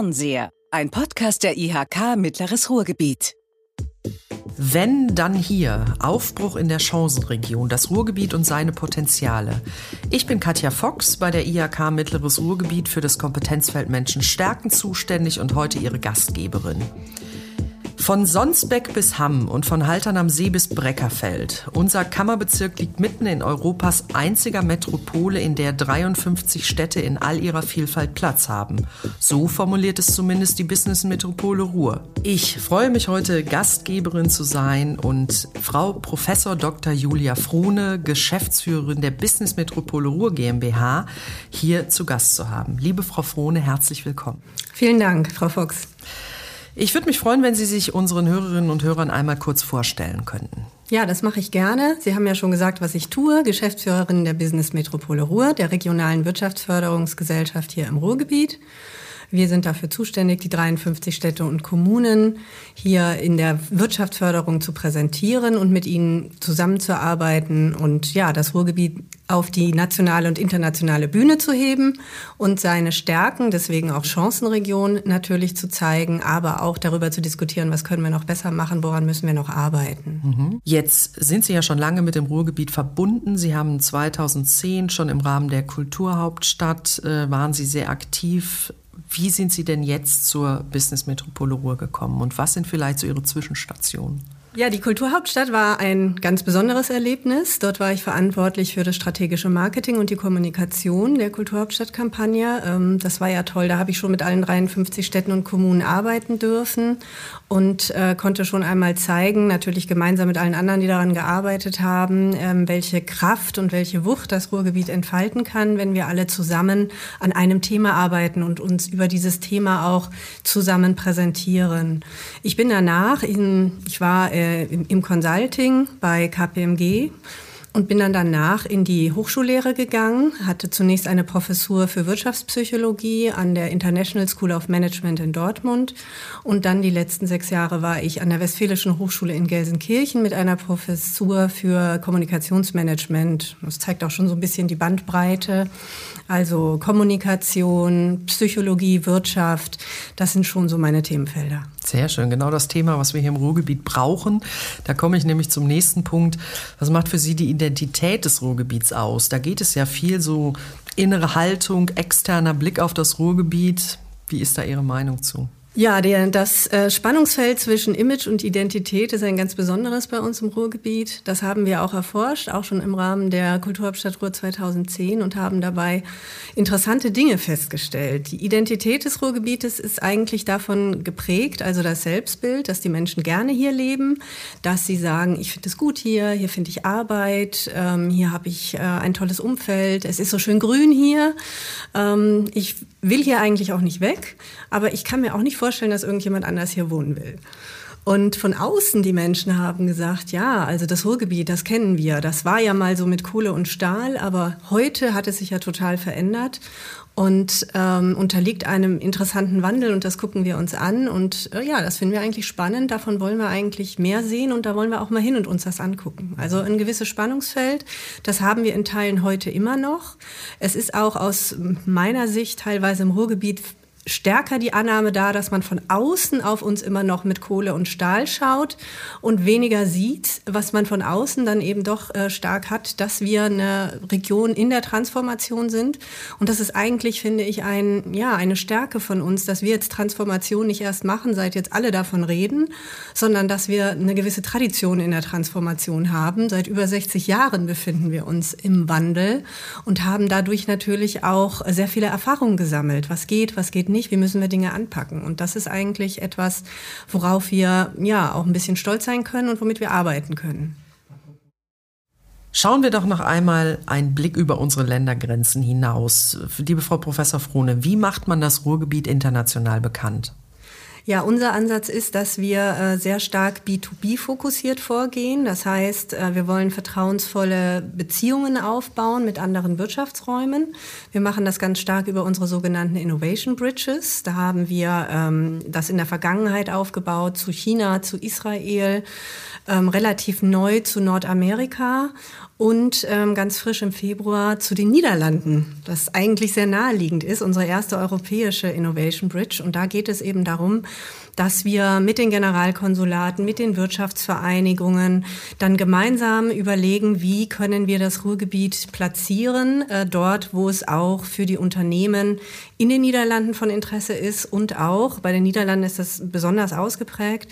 Fernseher, ein Podcast der IHK Mittleres Ruhrgebiet. Wenn, dann hier. Aufbruch in der Chancenregion, das Ruhrgebiet und seine Potenziale. Ich bin Katja Fox bei der IHK Mittleres Ruhrgebiet für das Kompetenzfeld Menschen stärken zuständig und heute ihre Gastgeberin. Von Sonsbeck bis Hamm und von Haltern am See bis Breckerfeld. Unser Kammerbezirk liegt mitten in Europas einziger Metropole, in der 53 Städte in all ihrer Vielfalt Platz haben. So formuliert es zumindest die Business-Metropole Ruhr. Ich freue mich heute, Gastgeberin zu sein und Frau Professor Dr. Julia Frohne, Geschäftsführerin der Business-Metropole Ruhr GmbH, hier zu Gast zu haben. Liebe Frau Frohne, herzlich willkommen. Vielen Dank, Frau Fuchs. Ich würde mich freuen, wenn Sie sich unseren Hörerinnen und Hörern einmal kurz vorstellen könnten. Ja, das mache ich gerne. Sie haben ja schon gesagt, was ich tue. Geschäftsführerin der Business Metropole Ruhr, der regionalen Wirtschaftsförderungsgesellschaft hier im Ruhrgebiet. Wir sind dafür zuständig, die 53 Städte und Kommunen hier in der Wirtschaftsförderung zu präsentieren und mit ihnen zusammenzuarbeiten und ja, das Ruhrgebiet auf die nationale und internationale Bühne zu heben und seine Stärken, deswegen auch Chancenregion natürlich zu zeigen, aber auch darüber zu diskutieren, was können wir noch besser machen, woran müssen wir noch arbeiten. Mhm. Jetzt sind Sie ja schon lange mit dem Ruhrgebiet verbunden. Sie haben 2010 schon im Rahmen der Kulturhauptstadt äh, waren Sie sehr aktiv wie sind Sie denn jetzt zur Business Metropole Ruhr gekommen und was sind vielleicht so Ihre Zwischenstationen? Ja, die Kulturhauptstadt war ein ganz besonderes Erlebnis. Dort war ich verantwortlich für das strategische Marketing und die Kommunikation der Kulturhauptstadtkampagne. Ähm, das war ja toll. Da habe ich schon mit allen 53 Städten und Kommunen arbeiten dürfen und äh, konnte schon einmal zeigen, natürlich gemeinsam mit allen anderen, die daran gearbeitet haben, ähm, welche Kraft und welche Wucht das Ruhrgebiet entfalten kann, wenn wir alle zusammen an einem Thema arbeiten und uns über dieses Thema auch zusammen präsentieren. Ich bin danach, in, ich war äh, im Consulting bei KPMG und bin dann danach in die Hochschullehre gegangen, hatte zunächst eine Professur für Wirtschaftspsychologie an der International School of Management in Dortmund und dann die letzten sechs Jahre war ich an der Westfälischen Hochschule in Gelsenkirchen mit einer Professur für Kommunikationsmanagement. Das zeigt auch schon so ein bisschen die Bandbreite. Also Kommunikation, Psychologie, Wirtschaft, das sind schon so meine Themenfelder. Sehr schön, genau das Thema, was wir hier im Ruhrgebiet brauchen. Da komme ich nämlich zum nächsten Punkt. Was macht für Sie die Identität des Ruhrgebiets aus? Da geht es ja viel so innere Haltung, externer Blick auf das Ruhrgebiet. Wie ist da Ihre Meinung zu? Ja, der, das äh, Spannungsfeld zwischen Image und Identität ist ein ganz besonderes bei uns im Ruhrgebiet. Das haben wir auch erforscht, auch schon im Rahmen der Kulturhauptstadt Ruhr 2010 und haben dabei interessante Dinge festgestellt. Die Identität des Ruhrgebietes ist eigentlich davon geprägt, also das Selbstbild, dass die Menschen gerne hier leben, dass sie sagen, ich finde es gut hier, hier finde ich Arbeit, ähm, hier habe ich äh, ein tolles Umfeld, es ist so schön grün hier. Ähm, ich will hier eigentlich auch nicht weg, aber ich kann mir auch nicht vorstellen, dass irgendjemand anders hier wohnen will. Und von außen die Menschen haben gesagt, ja, also das Ruhrgebiet, das kennen wir. Das war ja mal so mit Kohle und Stahl, aber heute hat es sich ja total verändert und ähm, unterliegt einem interessanten Wandel und das gucken wir uns an und äh, ja, das finden wir eigentlich spannend. Davon wollen wir eigentlich mehr sehen und da wollen wir auch mal hin und uns das angucken. Also ein gewisses Spannungsfeld, das haben wir in Teilen heute immer noch. Es ist auch aus meiner Sicht teilweise im Ruhrgebiet stärker die Annahme da, dass man von außen auf uns immer noch mit Kohle und Stahl schaut und weniger sieht, was man von außen dann eben doch äh, stark hat, dass wir eine Region in der Transformation sind. Und das ist eigentlich, finde ich, ein, ja, eine Stärke von uns, dass wir jetzt Transformation nicht erst machen, seit jetzt alle davon reden, sondern dass wir eine gewisse Tradition in der Transformation haben. Seit über 60 Jahren befinden wir uns im Wandel und haben dadurch natürlich auch sehr viele Erfahrungen gesammelt. Was geht, was geht nicht, wie müssen wir Dinge anpacken. Und das ist eigentlich etwas, worauf wir ja auch ein bisschen stolz sein können und womit wir arbeiten können. Schauen wir doch noch einmal einen Blick über unsere Ländergrenzen hinaus. Liebe Frau Professor Frohne, wie macht man das Ruhrgebiet international bekannt? Ja, unser Ansatz ist, dass wir äh, sehr stark B2B fokussiert vorgehen. Das heißt, äh, wir wollen vertrauensvolle Beziehungen aufbauen mit anderen Wirtschaftsräumen. Wir machen das ganz stark über unsere sogenannten Innovation Bridges. Da haben wir ähm, das in der Vergangenheit aufgebaut zu China, zu Israel, ähm, relativ neu zu Nordamerika und ähm, ganz frisch im Februar zu den Niederlanden, das eigentlich sehr naheliegend ist, unsere erste europäische Innovation Bridge. Und da geht es eben darum, dass wir mit den Generalkonsulaten, mit den Wirtschaftsvereinigungen dann gemeinsam überlegen, wie können wir das Ruhrgebiet platzieren, äh, dort, wo es auch für die Unternehmen in den Niederlanden von Interesse ist und auch, bei den Niederlanden ist das besonders ausgeprägt,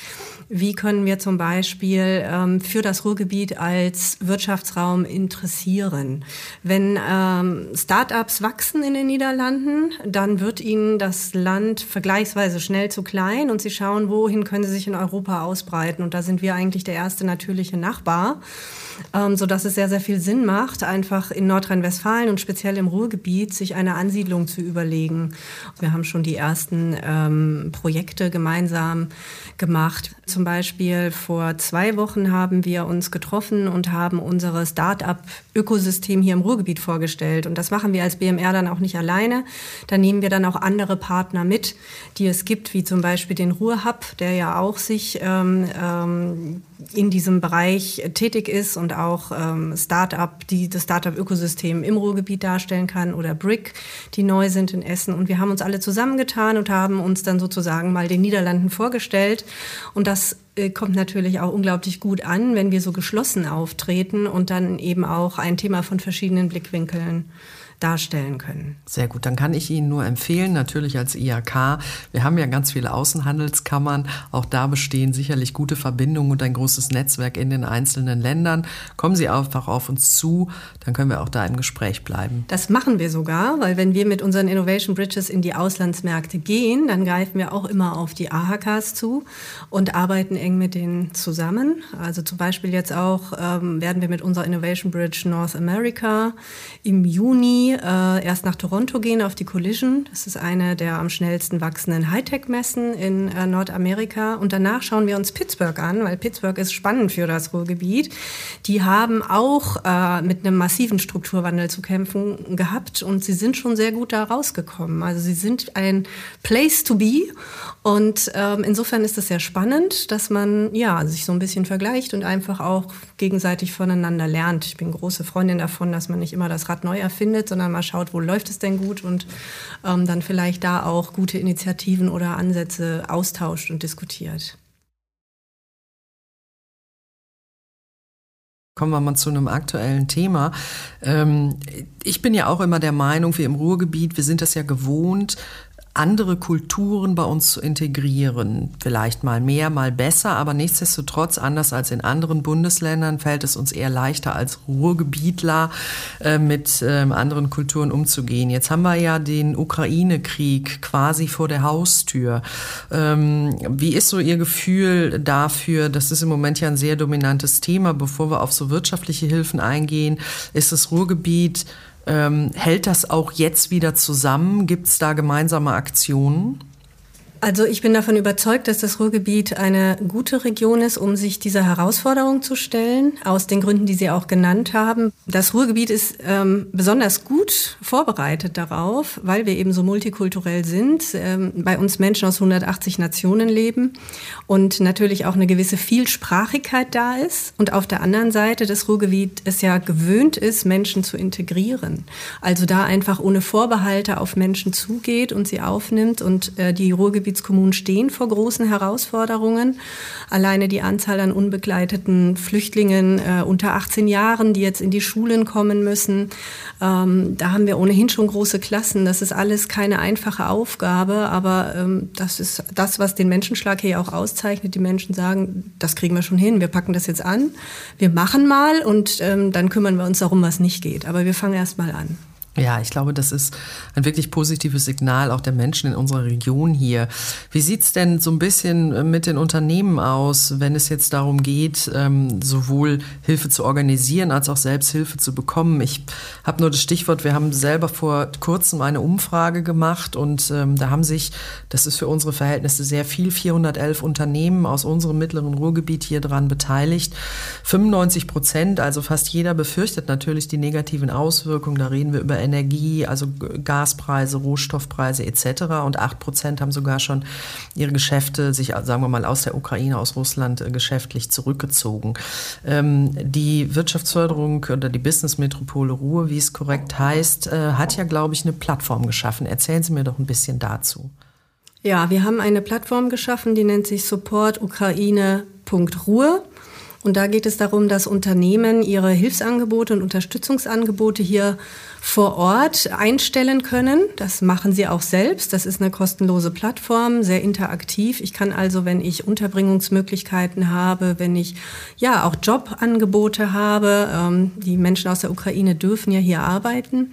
wie können wir zum Beispiel ähm, für das Ruhrgebiet als Wirtschaftsraum interessieren? Wenn ähm, Start-ups wachsen in den Niederlanden, dann wird ihnen das Land vergleichsweise schnell zu klein und sie schauen, wohin können sie sich in Europa ausbreiten. Und da sind wir eigentlich der erste natürliche Nachbar ähm, sodass es sehr, sehr viel Sinn macht, einfach in Nordrhein-Westfalen und speziell im Ruhrgebiet sich eine Ansiedlung zu überlegen. Wir haben schon die ersten ähm, Projekte gemeinsam gemacht. Zum Beispiel vor zwei Wochen haben wir uns getroffen und haben unsere Start-up-Ökosystem hier im Ruhrgebiet vorgestellt. Und das machen wir als BMR dann auch nicht alleine. Da nehmen wir dann auch andere Partner mit, die es gibt, wie zum Beispiel den Ruhrhub, der ja auch sich ähm, ähm, in diesem Bereich tätig ist und auch ähm, Start-up, die das Start-up-Ökosystem im Ruhrgebiet darstellen kann oder Brick, die neu sind in Essen. Und wir haben uns alle zusammengetan und haben uns dann sozusagen mal den Niederlanden vorgestellt. Und das äh, kommt natürlich auch unglaublich gut an, wenn wir so geschlossen auftreten und dann eben auch ein Thema von verschiedenen Blickwinkeln darstellen können. Sehr gut, dann kann ich Ihnen nur empfehlen, natürlich als IHK, wir haben ja ganz viele Außenhandelskammern, auch da bestehen sicherlich gute Verbindungen und ein großes Netzwerk in den einzelnen Ländern. Kommen Sie einfach auf uns zu, dann können wir auch da im Gespräch bleiben. Das machen wir sogar, weil wenn wir mit unseren Innovation Bridges in die Auslandsmärkte gehen, dann greifen wir auch immer auf die AHKs zu und arbeiten eng mit denen zusammen. Also zum Beispiel jetzt auch ähm, werden wir mit unserer Innovation Bridge North America im Juni äh, erst nach Toronto gehen auf die Collision. Das ist eine der am schnellsten wachsenden Hightech-Messen in äh, Nordamerika. Und danach schauen wir uns Pittsburgh an, weil Pittsburgh ist spannend für das Ruhrgebiet. Die haben auch äh, mit einem massiven Strukturwandel zu kämpfen gehabt und sie sind schon sehr gut da rausgekommen. Also sie sind ein Place to be und ähm, insofern ist es sehr spannend, dass man ja sich so ein bisschen vergleicht und einfach auch gegenseitig voneinander lernt. Ich bin große Freundin davon, dass man nicht immer das Rad neu erfindet, sondern mal schaut, wo läuft es denn gut und ähm, dann vielleicht da auch gute Initiativen oder Ansätze austauscht und diskutiert. Kommen wir mal zu einem aktuellen Thema. Ähm, ich bin ja auch immer der Meinung, wir im Ruhrgebiet, wir sind das ja gewohnt, andere Kulturen bei uns zu integrieren. Vielleicht mal mehr, mal besser, aber nichtsdestotrotz, anders als in anderen Bundesländern, fällt es uns eher leichter als Ruhrgebietler äh, mit äh, anderen Kulturen umzugehen. Jetzt haben wir ja den Ukraine-Krieg quasi vor der Haustür. Ähm, wie ist so Ihr Gefühl dafür? Das ist im Moment ja ein sehr dominantes Thema. Bevor wir auf so wirtschaftliche Hilfen eingehen, ist das Ruhrgebiet ähm, hält das auch jetzt wieder zusammen? Gibt es da gemeinsame Aktionen? Also ich bin davon überzeugt, dass das Ruhrgebiet eine gute Region ist, um sich dieser Herausforderung zu stellen, aus den Gründen, die Sie auch genannt haben. Das Ruhrgebiet ist ähm, besonders gut vorbereitet darauf, weil wir eben so multikulturell sind, ähm, bei uns Menschen aus 180 Nationen leben und natürlich auch eine gewisse Vielsprachigkeit da ist. Und auf der anderen Seite das Ruhrgebiet es ja gewöhnt ist, Menschen zu integrieren. Also da einfach ohne Vorbehalte auf Menschen zugeht und sie aufnimmt und äh, die Ruhrgebiet Ruhrgebietskommunen stehen vor großen Herausforderungen. Alleine die Anzahl an unbegleiteten Flüchtlingen äh, unter 18 Jahren, die jetzt in die Schulen kommen müssen, ähm, da haben wir ohnehin schon große Klassen. Das ist alles keine einfache Aufgabe, aber ähm, das ist das, was den Menschenschlag hier auch auszeichnet. Die Menschen sagen, das kriegen wir schon hin, wir packen das jetzt an, wir machen mal und ähm, dann kümmern wir uns darum, was nicht geht. Aber wir fangen erst mal an. Ja, ich glaube, das ist ein wirklich positives Signal auch der Menschen in unserer Region hier. Wie sieht's denn so ein bisschen äh, mit den Unternehmen aus, wenn es jetzt darum geht, ähm, sowohl Hilfe zu organisieren als auch selbst Hilfe zu bekommen? Ich habe nur das Stichwort, wir haben selber vor kurzem eine Umfrage gemacht und ähm, da haben sich, das ist für unsere Verhältnisse sehr viel, 411 Unternehmen aus unserem mittleren Ruhrgebiet hier dran beteiligt. 95 Prozent, also fast jeder befürchtet natürlich die negativen Auswirkungen. Da reden wir über Energie, also Gaspreise, Rohstoffpreise etc. Und acht Prozent haben sogar schon ihre Geschäfte sich, sagen wir mal, aus der Ukraine, aus Russland äh, geschäftlich zurückgezogen. Ähm, die Wirtschaftsförderung oder die Business-Metropole Ruhr, wie es korrekt heißt, äh, hat ja, glaube ich, eine Plattform geschaffen. Erzählen Sie mir doch ein bisschen dazu. Ja, wir haben eine Plattform geschaffen, die nennt sich supportukraine.ruhr. Und da geht es darum, dass Unternehmen ihre Hilfsangebote und Unterstützungsangebote hier vor Ort einstellen können. Das machen sie auch selbst. Das ist eine kostenlose Plattform, sehr interaktiv. Ich kann also, wenn ich Unterbringungsmöglichkeiten habe, wenn ich ja auch Jobangebote habe, ähm, die Menschen aus der Ukraine dürfen ja hier arbeiten,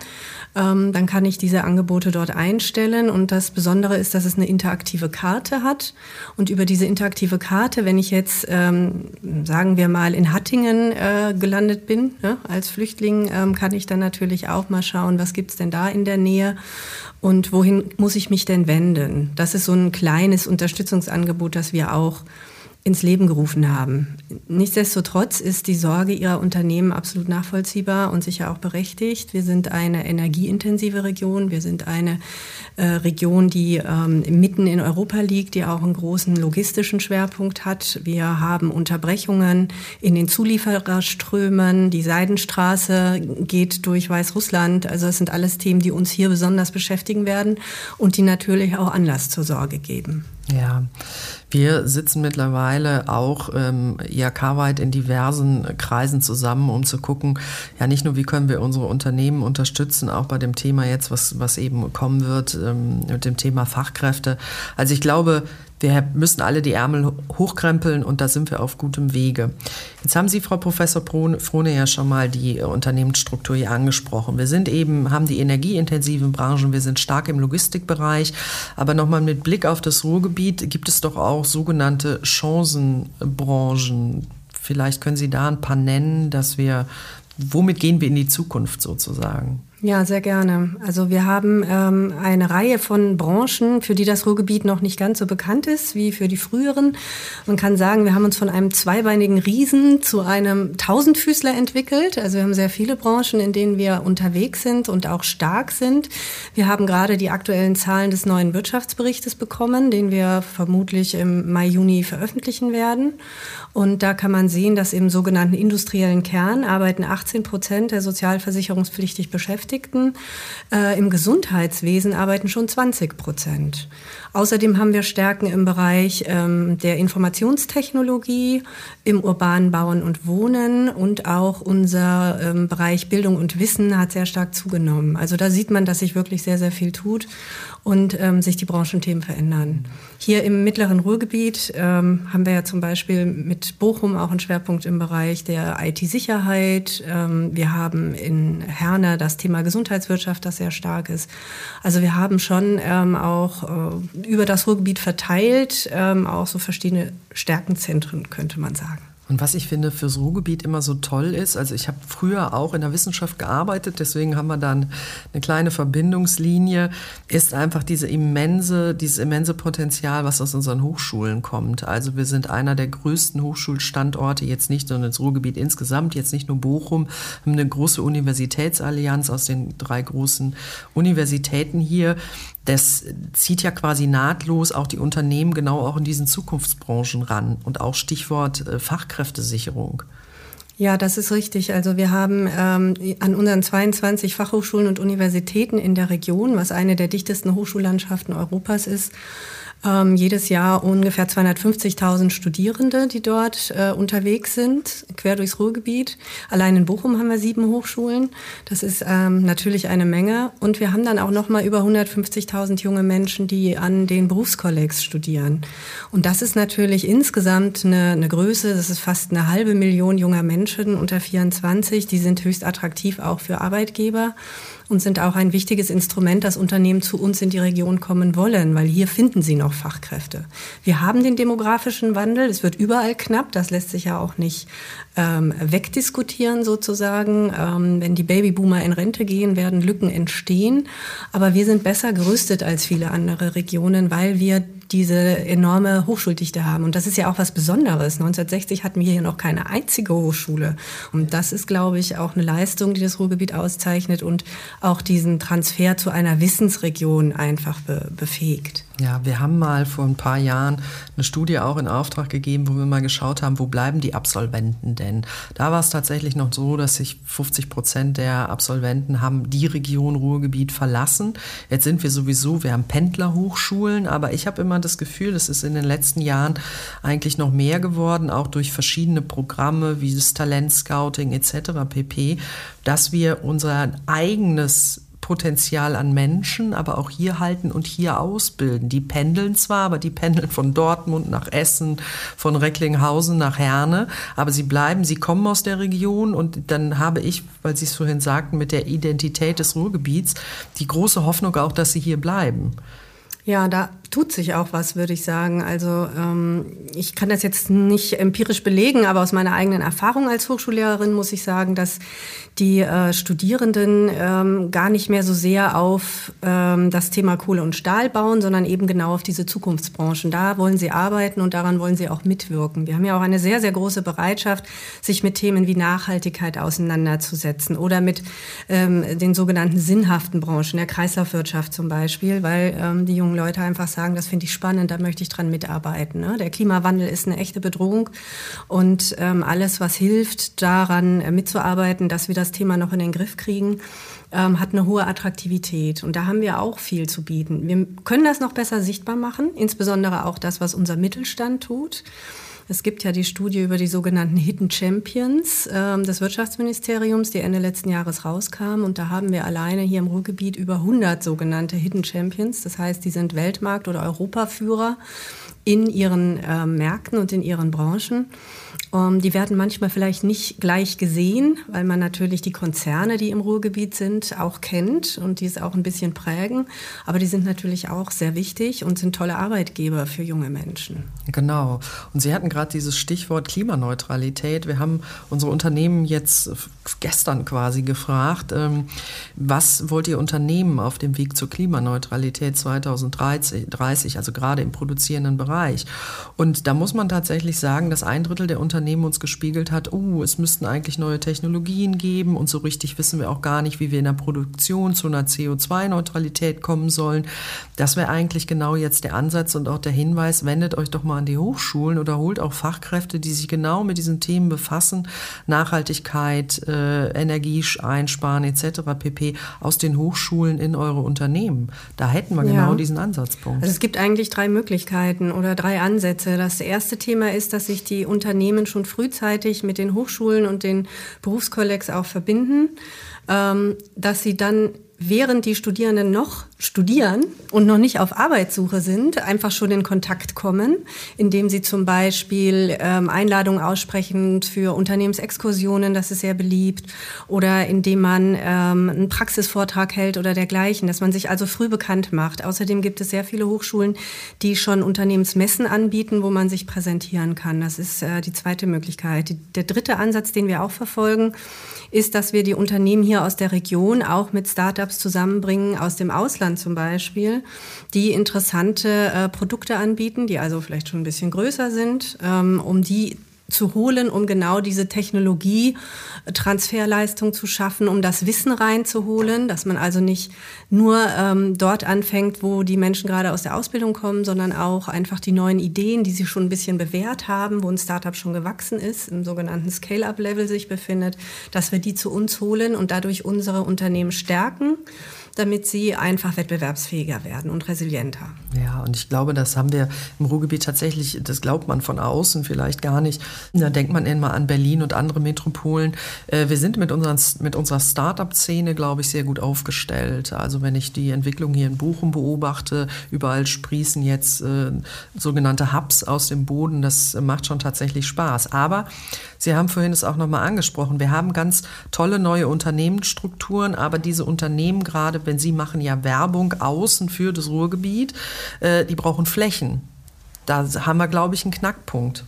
ähm, dann kann ich diese Angebote dort einstellen. Und das Besondere ist, dass es eine interaktive Karte hat. Und über diese interaktive Karte, wenn ich jetzt, ähm, sagen wir mal, in Hattingen äh, gelandet bin, ne, als Flüchtling, ähm, kann ich dann natürlich auch mal schauen, was gibt's denn da in der Nähe und wohin muss ich mich denn wenden. Das ist so ein kleines Unterstützungsangebot, das wir auch ins Leben gerufen haben. Nichtsdestotrotz ist die Sorge ihrer Unternehmen absolut nachvollziehbar und sicher auch berechtigt. Wir sind eine energieintensive Region. Wir sind eine äh, Region, die ähm, mitten in Europa liegt, die auch einen großen logistischen Schwerpunkt hat. Wir haben Unterbrechungen in den Zuliefererströmen. Die Seidenstraße geht durch Weißrussland. Also das sind alles Themen, die uns hier besonders beschäftigen werden und die natürlich auch Anlass zur Sorge geben. Ja, wir sitzen mittlerweile auch ähm, IHK-weit in diversen Kreisen zusammen, um zu gucken, ja nicht nur, wie können wir unsere Unternehmen unterstützen, auch bei dem Thema jetzt, was, was eben kommen wird, ähm, mit dem Thema Fachkräfte. Also ich glaube, wir müssen alle die Ärmel hochkrempeln und da sind wir auf gutem Wege. Jetzt haben Sie, Frau Professor Frohne, ja schon mal die Unternehmensstruktur hier angesprochen. Wir sind eben, haben die energieintensiven Branchen, wir sind stark im Logistikbereich, aber nochmal mit Blick auf das Ruhrgebiet gibt es doch auch sogenannte Chancenbranchen. Vielleicht können Sie da ein paar nennen, dass wir, womit gehen wir in die Zukunft sozusagen? Ja, sehr gerne. Also wir haben ähm, eine Reihe von Branchen, für die das Ruhrgebiet noch nicht ganz so bekannt ist wie für die früheren. Man kann sagen, wir haben uns von einem zweibeinigen Riesen zu einem Tausendfüßler entwickelt. Also wir haben sehr viele Branchen, in denen wir unterwegs sind und auch stark sind. Wir haben gerade die aktuellen Zahlen des neuen Wirtschaftsberichtes bekommen, den wir vermutlich im Mai, Juni veröffentlichen werden. Und da kann man sehen, dass im sogenannten industriellen Kern arbeiten 18 Prozent der sozialversicherungspflichtig Beschäftigten. Äh, Im Gesundheitswesen arbeiten schon 20 Prozent. Außerdem haben wir Stärken im Bereich ähm, der Informationstechnologie, im urbanen Bauen und Wohnen und auch unser ähm, Bereich Bildung und Wissen hat sehr stark zugenommen. Also da sieht man, dass sich wirklich sehr, sehr viel tut und ähm, sich die Branchenthemen verändern. Hier im mittleren Ruhrgebiet ähm, haben wir ja zum Beispiel mit Bochum auch einen Schwerpunkt im Bereich der IT-Sicherheit. Ähm, wir haben in Herne das Thema Gesundheitswirtschaft, das sehr stark ist. Also wir haben schon ähm, auch äh, über das Ruhrgebiet verteilt ähm, auch so verschiedene Stärkenzentren, könnte man sagen. Und was ich finde fürs Ruhrgebiet immer so toll ist, also ich habe früher auch in der Wissenschaft gearbeitet, deswegen haben wir dann eine kleine Verbindungslinie, ist einfach diese immense, dieses immense Potenzial, was aus unseren Hochschulen kommt. Also wir sind einer der größten Hochschulstandorte, jetzt nicht nur ins Ruhrgebiet insgesamt, jetzt nicht nur Bochum, haben eine große Universitätsallianz aus den drei großen Universitäten hier das zieht ja quasi nahtlos auch die Unternehmen genau auch in diesen Zukunftsbranchen ran und auch Stichwort äh, Fachkräftesicherung. Ja, das ist richtig. Also wir haben ähm, an unseren 22 Fachhochschulen und Universitäten in der Region, was eine der dichtesten Hochschullandschaften Europas ist, ähm, jedes Jahr ungefähr 250.000 Studierende, die dort äh, unterwegs sind, quer durchs Ruhrgebiet. Allein in Bochum haben wir sieben Hochschulen. Das ist ähm, natürlich eine Menge. Und wir haben dann auch noch mal über 150.000 junge Menschen, die an den Berufskollegs studieren. Und das ist natürlich insgesamt eine, eine Größe. Das ist fast eine halbe Million junger Menschen unter 24. Die sind höchst attraktiv auch für Arbeitgeber und sind auch ein wichtiges Instrument, dass Unternehmen zu uns in die Region kommen wollen, weil hier finden sie noch Fachkräfte. Wir haben den demografischen Wandel, es wird überall knapp, das lässt sich ja auch nicht ähm, wegdiskutieren sozusagen. Ähm, wenn die Babyboomer in Rente gehen, werden Lücken entstehen, aber wir sind besser gerüstet als viele andere Regionen, weil wir diese enorme Hochschuldichte haben. Und das ist ja auch was Besonderes. 1960 hatten wir hier noch keine einzige Hochschule. Und das ist, glaube ich, auch eine Leistung, die das Ruhrgebiet auszeichnet und auch diesen Transfer zu einer Wissensregion einfach be befähigt. Ja, wir haben mal vor ein paar Jahren eine Studie auch in Auftrag gegeben, wo wir mal geschaut haben, wo bleiben die Absolventen denn? Da war es tatsächlich noch so, dass sich 50 Prozent der Absolventen haben die Region Ruhrgebiet verlassen. Jetzt sind wir sowieso, wir haben Pendlerhochschulen, aber ich habe immer das Gefühl, es ist in den letzten Jahren eigentlich noch mehr geworden, auch durch verschiedene Programme wie das Talentscouting etc. pp, dass wir unser eigenes Potenzial an Menschen, aber auch hier halten und hier ausbilden. Die pendeln zwar, aber die pendeln von Dortmund nach Essen, von Recklinghausen nach Herne, aber sie bleiben, sie kommen aus der Region und dann habe ich, weil Sie es vorhin sagten, mit der Identität des Ruhrgebiets die große Hoffnung auch, dass sie hier bleiben. Ja, da tut sich auch was, würde ich sagen. Also ähm, ich kann das jetzt nicht empirisch belegen, aber aus meiner eigenen Erfahrung als Hochschullehrerin muss ich sagen, dass die äh, Studierenden ähm, gar nicht mehr so sehr auf ähm, das Thema Kohle und Stahl bauen, sondern eben genau auf diese Zukunftsbranchen. Da wollen sie arbeiten und daran wollen sie auch mitwirken. Wir haben ja auch eine sehr, sehr große Bereitschaft, sich mit Themen wie Nachhaltigkeit auseinanderzusetzen oder mit ähm, den sogenannten sinnhaften Branchen, der Kreislaufwirtschaft zum Beispiel, weil ähm, die jungen Leute einfach sagen, das finde ich spannend, da möchte ich dran mitarbeiten. Ne? Der Klimawandel ist eine echte Bedrohung und ähm, alles, was hilft, daran äh, mitzuarbeiten, dass wir das Thema noch in den Griff kriegen, ähm, hat eine hohe Attraktivität. Und da haben wir auch viel zu bieten. Wir können das noch besser sichtbar machen, insbesondere auch das, was unser Mittelstand tut. Es gibt ja die Studie über die sogenannten Hidden Champions äh, des Wirtschaftsministeriums, die Ende letzten Jahres rauskam. Und da haben wir alleine hier im Ruhrgebiet über 100 sogenannte Hidden Champions. Das heißt, die sind Weltmarkt- oder Europaführer in ihren äh, Märkten und in ihren Branchen. Ähm, die werden manchmal vielleicht nicht gleich gesehen, weil man natürlich die Konzerne, die im Ruhrgebiet sind, auch kennt und die es auch ein bisschen prägen. Aber die sind natürlich auch sehr wichtig und sind tolle Arbeitgeber für junge Menschen. Genau. Und Sie hatten gerade dieses Stichwort Klimaneutralität. Wir haben unsere Unternehmen jetzt gestern quasi gefragt, ähm, was wollt ihr Unternehmen auf dem Weg zur Klimaneutralität 2030, also gerade im produzierenden Bereich? Und da muss man tatsächlich sagen, dass ein Drittel der Unternehmen uns gespiegelt hat, oh, es müssten eigentlich neue Technologien geben und so richtig wissen wir auch gar nicht, wie wir in der Produktion zu einer CO2-Neutralität kommen sollen. Das wäre eigentlich genau jetzt der Ansatz und auch der Hinweis, wendet euch doch mal an die Hochschulen oder holt auch Fachkräfte, die sich genau mit diesen Themen befassen, Nachhaltigkeit, äh, Energie einsparen etc. pp. aus den Hochschulen in eure Unternehmen. Da hätten wir ja. genau diesen Ansatzpunkt. Also es gibt eigentlich drei Möglichkeiten oder drei Ansätze. Das erste Thema ist, dass sich die Unternehmen schon frühzeitig mit den Hochschulen und den Berufskollegs auch verbinden, ähm, dass sie dann während die Studierenden noch studieren und noch nicht auf Arbeitssuche sind, einfach schon in Kontakt kommen, indem sie zum Beispiel ähm, Einladungen aussprechen für Unternehmensexkursionen, das ist sehr beliebt, oder indem man ähm, einen Praxisvortrag hält oder dergleichen, dass man sich also früh bekannt macht. Außerdem gibt es sehr viele Hochschulen, die schon Unternehmensmessen anbieten, wo man sich präsentieren kann. Das ist äh, die zweite Möglichkeit. Der dritte Ansatz, den wir auch verfolgen, ist, dass wir die Unternehmen hier aus der Region auch mit Startups zusammenbringen, aus dem Ausland zum Beispiel, die interessante äh, Produkte anbieten, die also vielleicht schon ein bisschen größer sind, ähm, um die zu holen, um genau diese Technologie-Transferleistung zu schaffen, um das Wissen reinzuholen, dass man also nicht nur ähm, dort anfängt, wo die Menschen gerade aus der Ausbildung kommen, sondern auch einfach die neuen Ideen, die sie schon ein bisschen bewährt haben, wo ein Startup schon gewachsen ist, im sogenannten Scale-up-Level sich befindet, dass wir die zu uns holen und dadurch unsere Unternehmen stärken damit sie einfach wettbewerbsfähiger werden und resilienter. Ja, und ich glaube, das haben wir im Ruhrgebiet tatsächlich, das glaubt man von außen vielleicht gar nicht. Da denkt man immer an Berlin und andere Metropolen. Äh, wir sind mit, unseren, mit unserer Start-up-Szene, glaube ich, sehr gut aufgestellt. Also wenn ich die Entwicklung hier in Bochum beobachte, überall sprießen jetzt äh, sogenannte Hubs aus dem Boden. Das macht schon tatsächlich Spaß. Aber Sie haben vorhin es auch nochmal angesprochen. Wir haben ganz tolle neue Unternehmensstrukturen, aber diese Unternehmen, gerade wenn Sie machen ja Werbung außen für das Ruhrgebiet, äh, die brauchen Flächen. Da haben wir, glaube ich, einen Knackpunkt.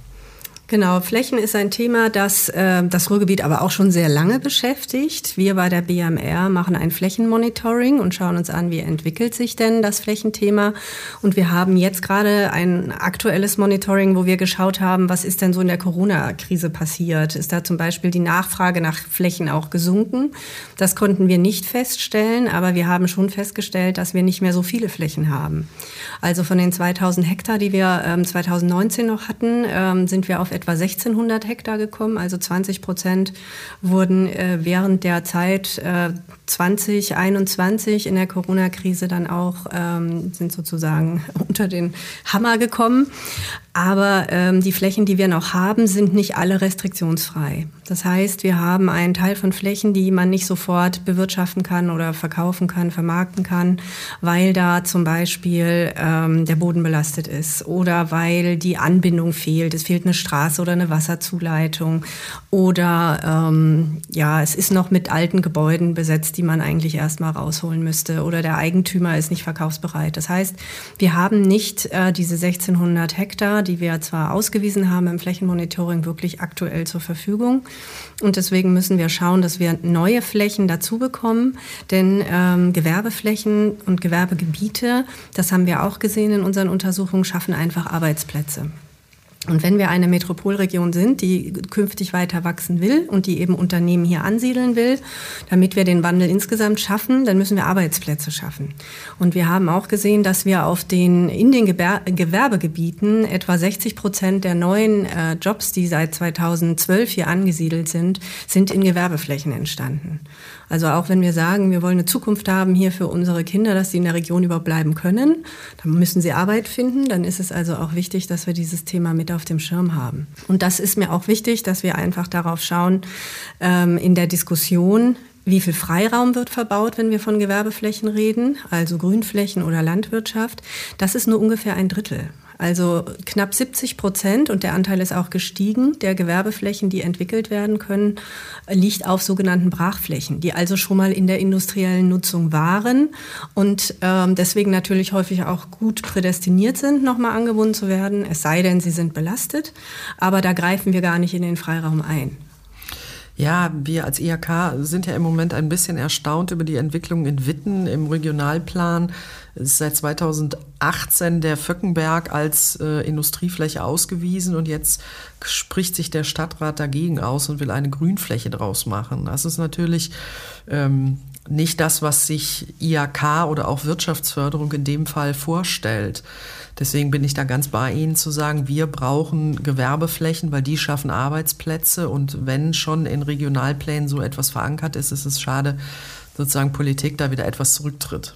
Genau, Flächen ist ein Thema, das äh, das Ruhrgebiet aber auch schon sehr lange beschäftigt. Wir bei der BMR machen ein Flächenmonitoring und schauen uns an, wie entwickelt sich denn das Flächenthema. Und wir haben jetzt gerade ein aktuelles Monitoring, wo wir geschaut haben, was ist denn so in der Corona-Krise passiert? Ist da zum Beispiel die Nachfrage nach Flächen auch gesunken? Das konnten wir nicht feststellen, aber wir haben schon festgestellt, dass wir nicht mehr so viele Flächen haben. Also von den 2000 Hektar, die wir ähm, 2019 noch hatten, ähm, sind wir auf etwa 1600 Hektar gekommen. Also 20 Prozent wurden äh, während der Zeit äh, 2021 in der Corona-Krise dann auch, ähm, sind sozusagen unter den Hammer gekommen. Aber ähm, die Flächen, die wir noch haben, sind nicht alle restriktionsfrei. Das heißt, wir haben einen Teil von Flächen, die man nicht sofort bewirtschaften kann oder verkaufen kann, vermarkten kann, weil da zum Beispiel ähm, der Boden belastet ist oder weil die Anbindung fehlt. Es fehlt eine Straße oder eine Wasserzuleitung oder ähm, ja, es ist noch mit alten Gebäuden besetzt, die man eigentlich erstmal rausholen müsste oder der Eigentümer ist nicht verkaufsbereit. Das heißt, wir haben nicht äh, diese 1600 Hektar, die wir zwar ausgewiesen haben im Flächenmonitoring, wirklich aktuell zur Verfügung. Und deswegen müssen wir schauen, dass wir neue Flächen dazu bekommen. Denn ähm, Gewerbeflächen und Gewerbegebiete, das haben wir auch gesehen in unseren Untersuchungen, schaffen einfach Arbeitsplätze. Und wenn wir eine Metropolregion sind, die künftig weiter wachsen will und die eben Unternehmen hier ansiedeln will, damit wir den Wandel insgesamt schaffen, dann müssen wir Arbeitsplätze schaffen. Und wir haben auch gesehen, dass wir auf den, in den Gewer Gewerbegebieten etwa 60 Prozent der neuen äh, Jobs, die seit 2012 hier angesiedelt sind, sind in Gewerbeflächen entstanden. Also auch wenn wir sagen, wir wollen eine Zukunft haben hier für unsere Kinder, dass sie in der Region überhaupt bleiben können, dann müssen sie Arbeit finden. Dann ist es also auch wichtig, dass wir dieses Thema mit auf dem Schirm haben. Und das ist mir auch wichtig, dass wir einfach darauf schauen, ähm, in der Diskussion, wie viel Freiraum wird verbaut, wenn wir von Gewerbeflächen reden, also Grünflächen oder Landwirtschaft. Das ist nur ungefähr ein Drittel. Also knapp 70 Prozent, und der Anteil ist auch gestiegen, der Gewerbeflächen, die entwickelt werden können, liegt auf sogenannten Brachflächen, die also schon mal in der industriellen Nutzung waren und ähm, deswegen natürlich häufig auch gut prädestiniert sind, nochmal angebunden zu werden, es sei denn, sie sind belastet. Aber da greifen wir gar nicht in den Freiraum ein. Ja, wir als IHK sind ja im Moment ein bisschen erstaunt über die Entwicklung in Witten im Regionalplan. Es ist seit 2018 der Vöckenberg als äh, Industriefläche ausgewiesen und jetzt spricht sich der Stadtrat dagegen aus und will eine Grünfläche draus machen. Das ist natürlich ähm, nicht das, was sich IHK oder auch Wirtschaftsförderung in dem Fall vorstellt. Deswegen bin ich da ganz bei Ihnen zu sagen, wir brauchen Gewerbeflächen, weil die schaffen Arbeitsplätze. Und wenn schon in Regionalplänen so etwas verankert ist, ist es schade, sozusagen Politik da wieder etwas zurücktritt.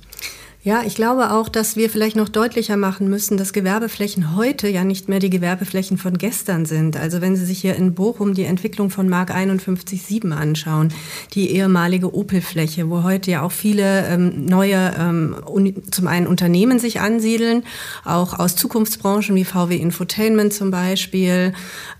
Ja, ich glaube auch, dass wir vielleicht noch deutlicher machen müssen, dass Gewerbeflächen heute ja nicht mehr die Gewerbeflächen von gestern sind. Also wenn Sie sich hier in Bochum die Entwicklung von Mark 51.7 anschauen, die ehemalige Opel-Fläche, wo heute ja auch viele ähm, neue, ähm, zum einen Unternehmen sich ansiedeln, auch aus Zukunftsbranchen wie VW Infotainment zum Beispiel,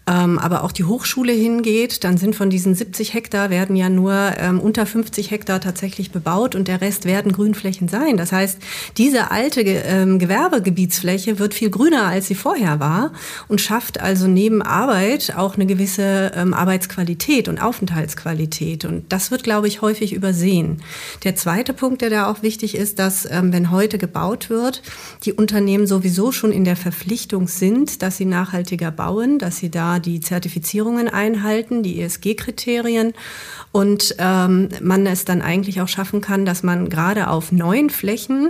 ähm, aber auch die Hochschule hingeht, dann sind von diesen 70 Hektar werden ja nur ähm, unter 50 Hektar tatsächlich bebaut und der Rest werden Grünflächen sein. Das heißt, diese alte ähm, Gewerbegebietsfläche wird viel grüner, als sie vorher war und schafft also neben Arbeit auch eine gewisse ähm, Arbeitsqualität und Aufenthaltsqualität. Und das wird, glaube ich, häufig übersehen. Der zweite Punkt, der da auch wichtig ist, dass ähm, wenn heute gebaut wird, die Unternehmen sowieso schon in der Verpflichtung sind, dass sie nachhaltiger bauen, dass sie da die Zertifizierungen einhalten, die ESG-Kriterien und ähm, man es dann eigentlich auch schaffen kann, dass man gerade auf neuen Flächen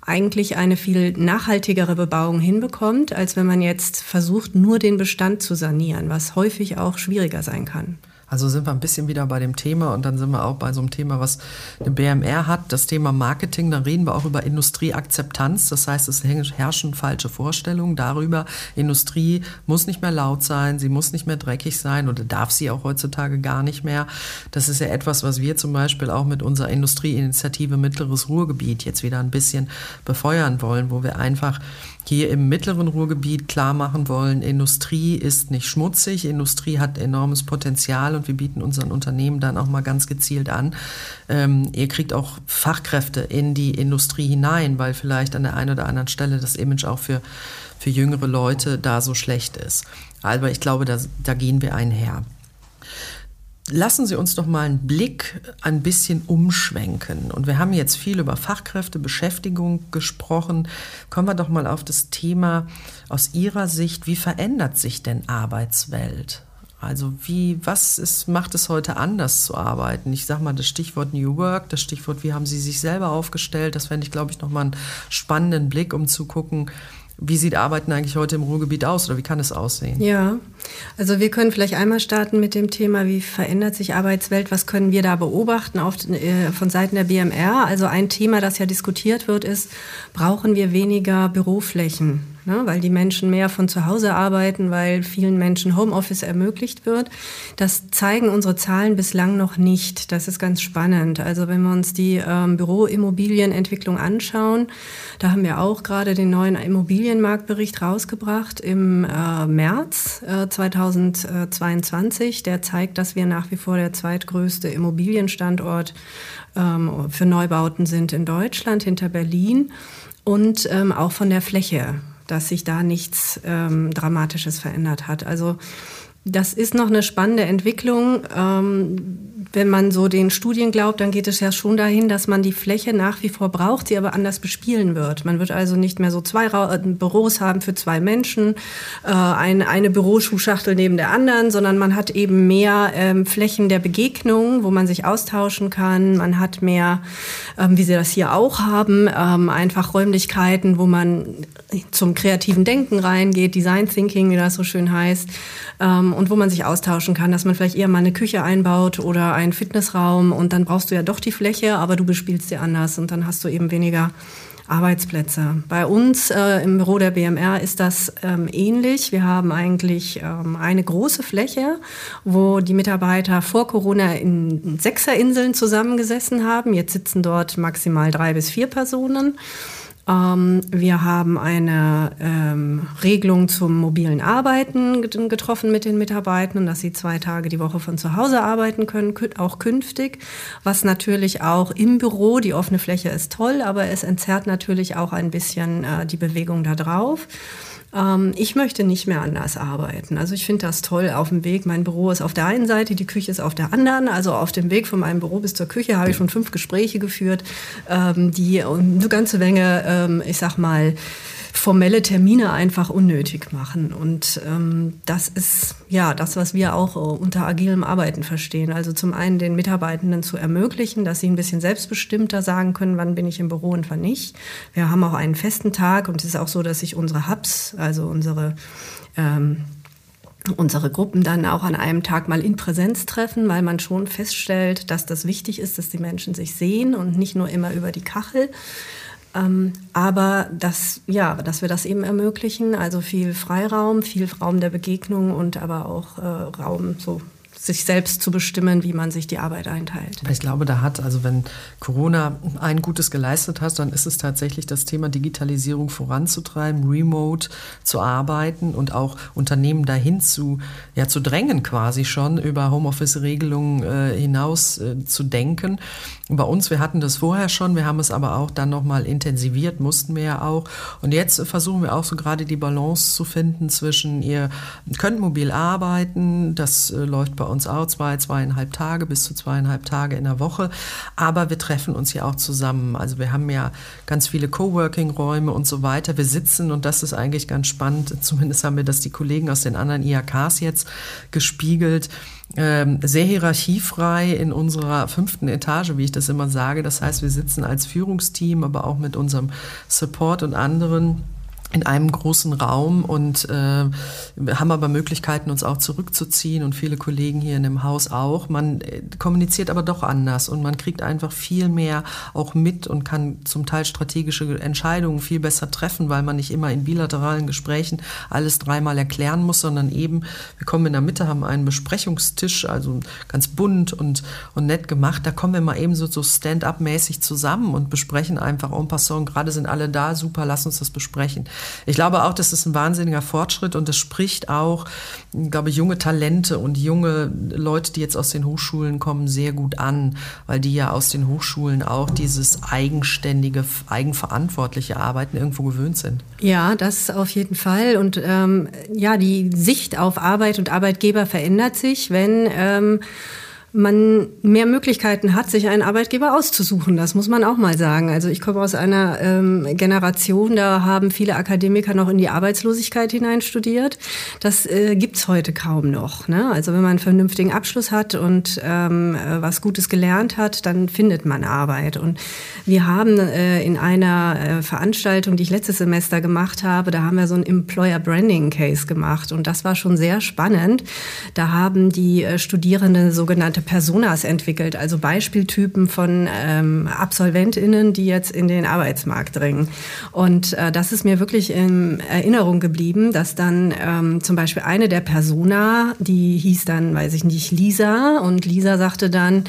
eigentlich eine viel nachhaltigere Bebauung hinbekommt, als wenn man jetzt versucht, nur den Bestand zu sanieren, was häufig auch schwieriger sein kann. Also sind wir ein bisschen wieder bei dem Thema und dann sind wir auch bei so einem Thema, was eine BMR hat, das Thema Marketing. Dann reden wir auch über Industrieakzeptanz. Das heißt, es herrschen falsche Vorstellungen darüber. Industrie muss nicht mehr laut sein, sie muss nicht mehr dreckig sein oder darf sie auch heutzutage gar nicht mehr. Das ist ja etwas, was wir zum Beispiel auch mit unserer Industrieinitiative Mittleres Ruhrgebiet jetzt wieder ein bisschen befeuern wollen, wo wir einfach hier im mittleren Ruhrgebiet klar machen wollen, Industrie ist nicht schmutzig, Industrie hat enormes Potenzial und wir bieten unseren Unternehmen dann auch mal ganz gezielt an. Ähm, ihr kriegt auch Fachkräfte in die Industrie hinein, weil vielleicht an der einen oder anderen Stelle das Image auch für, für jüngere Leute da so schlecht ist. Aber ich glaube, da, da gehen wir einher. Lassen Sie uns doch mal einen Blick ein bisschen umschwenken. Und wir haben jetzt viel über Fachkräfte, Beschäftigung gesprochen. Kommen wir doch mal auf das Thema aus Ihrer Sicht. Wie verändert sich denn Arbeitswelt? Also wie, was ist, macht es heute anders zu arbeiten? Ich sage mal das Stichwort New Work, das Stichwort, wie haben Sie sich selber aufgestellt? Das fände ich, glaube ich, nochmal einen spannenden Blick, um zu gucken, wie sieht Arbeiten eigentlich heute im Ruhrgebiet aus oder wie kann es aussehen? Ja, also wir können vielleicht einmal starten mit dem Thema, wie verändert sich Arbeitswelt, was können wir da beobachten auf, äh, von Seiten der BMR. Also ein Thema, das ja diskutiert wird, ist, brauchen wir weniger Büroflächen? Ne? weil die Menschen mehr von zu Hause arbeiten, weil vielen Menschen Homeoffice ermöglicht wird. Das zeigen unsere Zahlen bislang noch nicht. Das ist ganz spannend. Also wenn wir uns die ähm, Büroimmobilienentwicklung anschauen, da haben wir auch gerade den neuen Immobilienmarktbericht rausgebracht im äh, März äh, 2022. Der zeigt, dass wir nach wie vor der zweitgrößte Immobilienstandort ähm, für Neubauten sind in Deutschland hinter Berlin und ähm, auch von der Fläche dass sich da nichts ähm, Dramatisches verändert hat. Also das ist noch eine spannende Entwicklung. Ähm, wenn man so den Studien glaubt, dann geht es ja schon dahin, dass man die Fläche nach wie vor braucht, sie aber anders bespielen wird. Man wird also nicht mehr so zwei äh, Büros haben für zwei Menschen, äh, eine, Büroschuhschachtel neben der anderen, sondern man hat eben mehr ähm, Flächen der Begegnung, wo man sich austauschen kann. Man hat mehr, ähm, wie Sie das hier auch haben, einfach Räumlichkeiten, wo man zum kreativen Denken reingeht, Design Thinking, wie das so schön heißt, und wo man sich austauschen kann, dass man vielleicht eher mal eine Küche einbaut oder einen Fitnessraum und dann brauchst du ja doch die Fläche, aber du bespielst sie anders und dann hast du eben weniger Arbeitsplätze. Bei uns äh, im Büro der BMR ist das ähm, ähnlich. Wir haben eigentlich ähm, eine große Fläche, wo die Mitarbeiter vor Corona in Sechserinseln zusammengesessen haben. Jetzt sitzen dort maximal drei bis vier Personen. Ähm, wir haben eine ähm, Regelung zum mobilen Arbeiten getroffen mit den Mitarbeitern, dass sie zwei Tage die Woche von zu Hause arbeiten können, auch künftig. Was natürlich auch im Büro, die offene Fläche ist toll, aber es entzerrt natürlich auch ein bisschen äh, die Bewegung da drauf. Ähm, ich möchte nicht mehr anders arbeiten. Also ich finde das toll auf dem Weg. Mein Büro ist auf der einen Seite, die Küche ist auf der anderen. Also auf dem Weg von meinem Büro bis zur Küche habe ich schon fünf Gespräche geführt, ähm, die eine ganze Menge, ähm, ich sag mal, formelle Termine einfach unnötig machen. Und ähm, das ist ja das, was wir auch äh, unter agilem Arbeiten verstehen. Also zum einen den Mitarbeitenden zu ermöglichen, dass sie ein bisschen selbstbestimmter sagen können, wann bin ich im Büro und wann nicht. Wir haben auch einen festen Tag und es ist auch so, dass sich unsere Hubs, also unsere ähm, unsere Gruppen dann auch an einem Tag mal in Präsenz treffen, weil man schon feststellt, dass das wichtig ist, dass die Menschen sich sehen und nicht nur immer über die Kachel. Ähm, aber dass, ja, dass wir das eben ermöglichen, also viel Freiraum, viel Raum der Begegnung und aber auch äh, Raum so sich selbst zu bestimmen, wie man sich die Arbeit einteilt. Ich glaube, da hat, also wenn Corona ein Gutes geleistet hat, dann ist es tatsächlich das Thema Digitalisierung voranzutreiben, remote zu arbeiten und auch Unternehmen dahin zu, ja, zu drängen quasi schon über Homeoffice-Regelungen äh, hinaus äh, zu denken. Bei uns, wir hatten das vorher schon, wir haben es aber auch dann nochmal intensiviert, mussten wir ja auch. Und jetzt versuchen wir auch so gerade die Balance zu finden zwischen, ihr könnt mobil arbeiten, das äh, läuft bei uns auch zwei, zweieinhalb Tage bis zu zweieinhalb Tage in der Woche, aber wir treffen uns ja auch zusammen. Also wir haben ja ganz viele Coworking-Räume und so weiter. Wir sitzen und das ist eigentlich ganz spannend, zumindest haben wir das die Kollegen aus den anderen IHKs jetzt gespiegelt ähm, sehr hierarchiefrei in unserer fünften Etage, wie ich das immer sage. Das heißt, wir sitzen als Führungsteam, aber auch mit unserem Support und anderen in einem großen Raum und äh, haben aber Möglichkeiten, uns auch zurückzuziehen und viele Kollegen hier in dem Haus auch. Man äh, kommuniziert aber doch anders und man kriegt einfach viel mehr auch mit und kann zum Teil strategische Entscheidungen viel besser treffen, weil man nicht immer in bilateralen Gesprächen alles dreimal erklären muss, sondern eben, wir kommen in der Mitte, haben einen Besprechungstisch, also ganz bunt und, und nett gemacht. Da kommen wir mal eben so, so stand-up-mäßig zusammen und besprechen einfach en passant. Gerade sind alle da, super, lass uns das besprechen. Ich glaube auch, das ist ein wahnsinniger Fortschritt und das spricht auch, ich glaube, junge Talente und junge Leute, die jetzt aus den Hochschulen kommen, sehr gut an, weil die ja aus den Hochschulen auch dieses eigenständige, eigenverantwortliche Arbeiten irgendwo gewöhnt sind. Ja, das auf jeden Fall. Und ähm, ja, die Sicht auf Arbeit und Arbeitgeber verändert sich, wenn ähm, man mehr Möglichkeiten hat, sich einen Arbeitgeber auszusuchen. Das muss man auch mal sagen. Also ich komme aus einer ähm, Generation, da haben viele Akademiker noch in die Arbeitslosigkeit hinein studiert. Das äh, gibt's heute kaum noch. Ne? Also wenn man einen vernünftigen Abschluss hat und ähm, äh, was Gutes gelernt hat, dann findet man Arbeit. Und wir haben äh, in einer äh, Veranstaltung, die ich letztes Semester gemacht habe, da haben wir so einen Employer Branding Case gemacht. Und das war schon sehr spannend. Da haben die äh, Studierenden sogenannte Personas entwickelt, also Beispieltypen von ähm, AbsolventInnen, die jetzt in den Arbeitsmarkt dringen. Und äh, das ist mir wirklich in Erinnerung geblieben, dass dann ähm, zum Beispiel eine der Persona, die hieß dann, weiß ich nicht, Lisa, und Lisa sagte dann,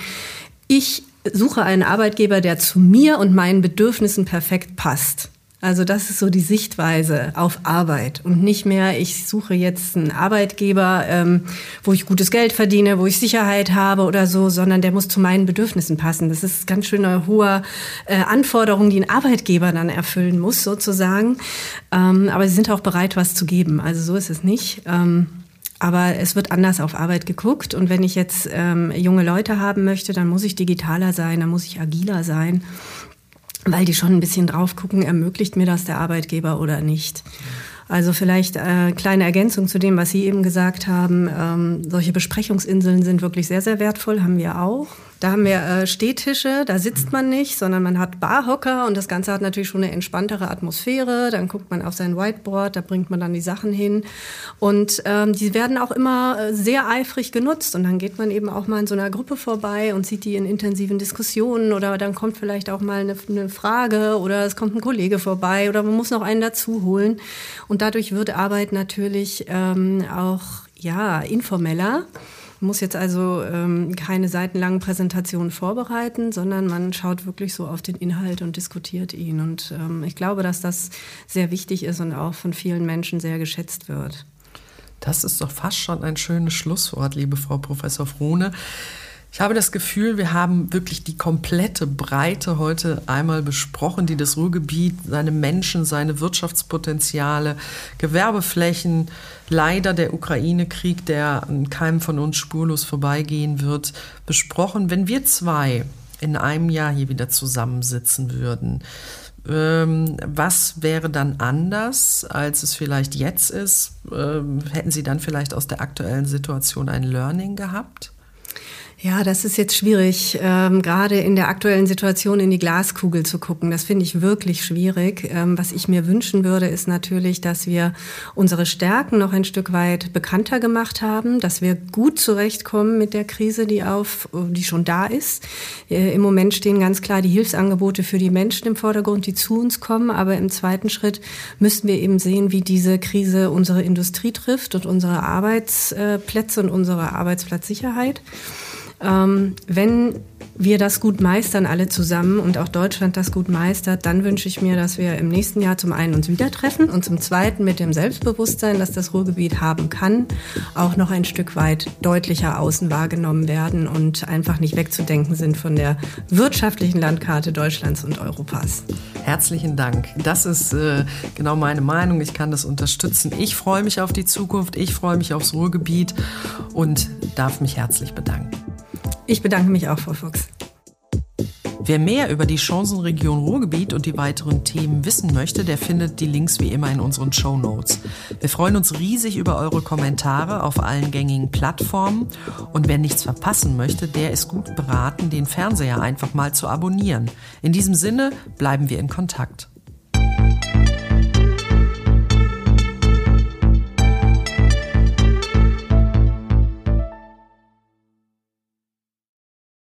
ich suche einen Arbeitgeber, der zu mir und meinen Bedürfnissen perfekt passt. Also das ist so die Sichtweise auf Arbeit und nicht mehr, ich suche jetzt einen Arbeitgeber, ähm, wo ich gutes Geld verdiene, wo ich Sicherheit habe oder so, sondern der muss zu meinen Bedürfnissen passen. Das ist ganz schön eine hohe äh, Anforderung, die ein Arbeitgeber dann erfüllen muss sozusagen. Ähm, aber sie sind auch bereit, was zu geben. Also so ist es nicht. Ähm, aber es wird anders auf Arbeit geguckt. Und wenn ich jetzt ähm, junge Leute haben möchte, dann muss ich digitaler sein, dann muss ich agiler sein weil die schon ein bisschen drauf gucken, ermöglicht mir das der Arbeitgeber oder nicht. Also vielleicht äh, kleine Ergänzung zu dem, was Sie eben gesagt haben. Ähm, solche Besprechungsinseln sind wirklich sehr, sehr wertvoll, haben wir auch. Da haben wir äh, Stehtische, da sitzt man nicht, sondern man hat Barhocker und das Ganze hat natürlich schon eine entspanntere Atmosphäre. Dann guckt man auf sein Whiteboard, da bringt man dann die Sachen hin. Und ähm, die werden auch immer äh, sehr eifrig genutzt. Und dann geht man eben auch mal in so einer Gruppe vorbei und sieht die in intensiven Diskussionen oder dann kommt vielleicht auch mal eine, eine Frage oder es kommt ein Kollege vorbei oder man muss noch einen dazu holen. Und dadurch wird Arbeit natürlich ähm, auch ja, informeller muss jetzt also ähm, keine seitenlangen Präsentationen vorbereiten, sondern man schaut wirklich so auf den Inhalt und diskutiert ihn. Und ähm, ich glaube, dass das sehr wichtig ist und auch von vielen Menschen sehr geschätzt wird. Das ist doch fast schon ein schönes Schlusswort, liebe Frau Professor Frohne. Ich habe das Gefühl, wir haben wirklich die komplette Breite heute einmal besprochen, die das Ruhrgebiet, seine Menschen, seine Wirtschaftspotenziale, Gewerbeflächen, leider der Ukraine-Krieg, der an keinem von uns spurlos vorbeigehen wird, besprochen. Wenn wir zwei in einem Jahr hier wieder zusammensitzen würden, ähm, was wäre dann anders, als es vielleicht jetzt ist? Ähm, hätten Sie dann vielleicht aus der aktuellen Situation ein Learning gehabt? Ja, das ist jetzt schwierig, ähm, gerade in der aktuellen Situation in die Glaskugel zu gucken. Das finde ich wirklich schwierig. Ähm, was ich mir wünschen würde, ist natürlich, dass wir unsere Stärken noch ein Stück weit bekannter gemacht haben, dass wir gut zurechtkommen mit der Krise, die auf, die schon da ist. Äh, Im Moment stehen ganz klar die Hilfsangebote für die Menschen im Vordergrund, die zu uns kommen. Aber im zweiten Schritt müssen wir eben sehen, wie diese Krise unsere Industrie trifft und unsere Arbeitsplätze und unsere Arbeitsplatzsicherheit. Ähm, wenn wir das gut meistern, alle zusammen und auch Deutschland das gut meistert, dann wünsche ich mir, dass wir im nächsten Jahr zum einen uns wieder treffen und zum zweiten mit dem Selbstbewusstsein, dass das Ruhrgebiet haben kann, auch noch ein Stück weit deutlicher außen wahrgenommen werden und einfach nicht wegzudenken sind von der wirtschaftlichen Landkarte Deutschlands und Europas. Herzlichen Dank. Das ist äh, genau meine Meinung. Ich kann das unterstützen. Ich freue mich auf die Zukunft. Ich freue mich aufs Ruhrgebiet und darf mich herzlich bedanken. Ich bedanke mich auch, Frau Fuchs. Wer mehr über die Chancenregion Ruhrgebiet und die weiteren Themen wissen möchte, der findet die Links wie immer in unseren Show Notes. Wir freuen uns riesig über eure Kommentare auf allen gängigen Plattformen. Und wer nichts verpassen möchte, der ist gut beraten, den Fernseher einfach mal zu abonnieren. In diesem Sinne bleiben wir in Kontakt.